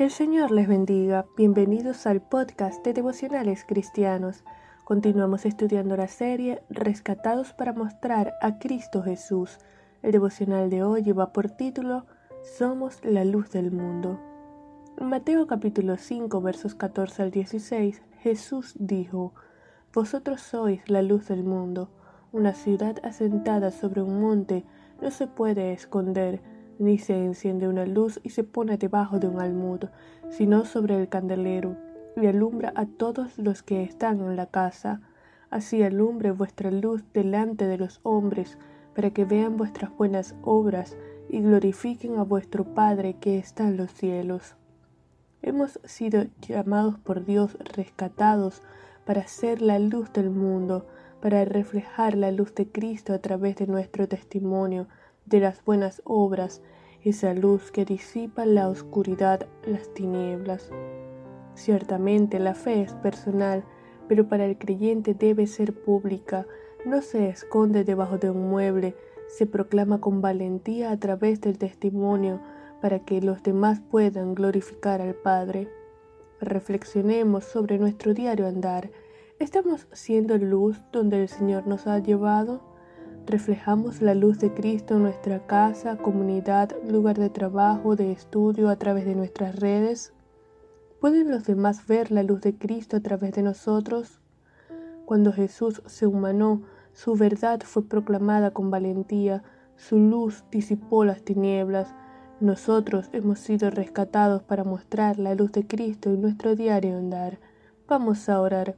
Que el Señor les bendiga. Bienvenidos al podcast de Devocionales Cristianos. Continuamos estudiando la serie Rescatados para mostrar a Cristo Jesús. El devocional de hoy lleva por título Somos la luz del mundo. En Mateo capítulo 5 versos 14 al 16, Jesús dijo, Vosotros sois la luz del mundo. Una ciudad asentada sobre un monte no se puede esconder ni se enciende una luz y se pone debajo de un almud, sino sobre el candelero, y alumbra a todos los que están en la casa. Así alumbre vuestra luz delante de los hombres, para que vean vuestras buenas obras y glorifiquen a vuestro Padre que está en los cielos. Hemos sido llamados por Dios, rescatados, para ser la luz del mundo, para reflejar la luz de Cristo a través de nuestro testimonio, de las buenas obras, esa luz que disipa la oscuridad, las tinieblas. Ciertamente la fe es personal, pero para el creyente debe ser pública, no se esconde debajo de un mueble, se proclama con valentía a través del testimonio para que los demás puedan glorificar al Padre. Reflexionemos sobre nuestro diario andar. ¿Estamos siendo luz donde el Señor nos ha llevado? Reflejamos la luz de Cristo en nuestra casa, comunidad, lugar de trabajo, de estudio, a través de nuestras redes? ¿Pueden los demás ver la luz de Cristo a través de nosotros? Cuando Jesús se humanó, su verdad fue proclamada con valentía, su luz disipó las tinieblas. Nosotros hemos sido rescatados para mostrar la luz de Cristo en nuestro diario andar. Vamos a orar.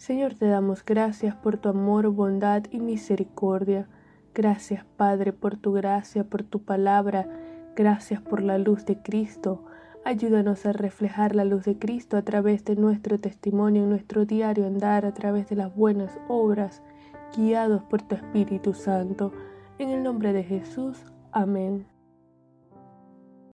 Señor, te damos gracias por tu amor, bondad y misericordia. Gracias, Padre, por tu gracia, por tu palabra. Gracias por la luz de Cristo. Ayúdanos a reflejar la luz de Cristo a través de nuestro testimonio en nuestro diario andar, a través de las buenas obras, guiados por tu Espíritu Santo. En el nombre de Jesús. Amén.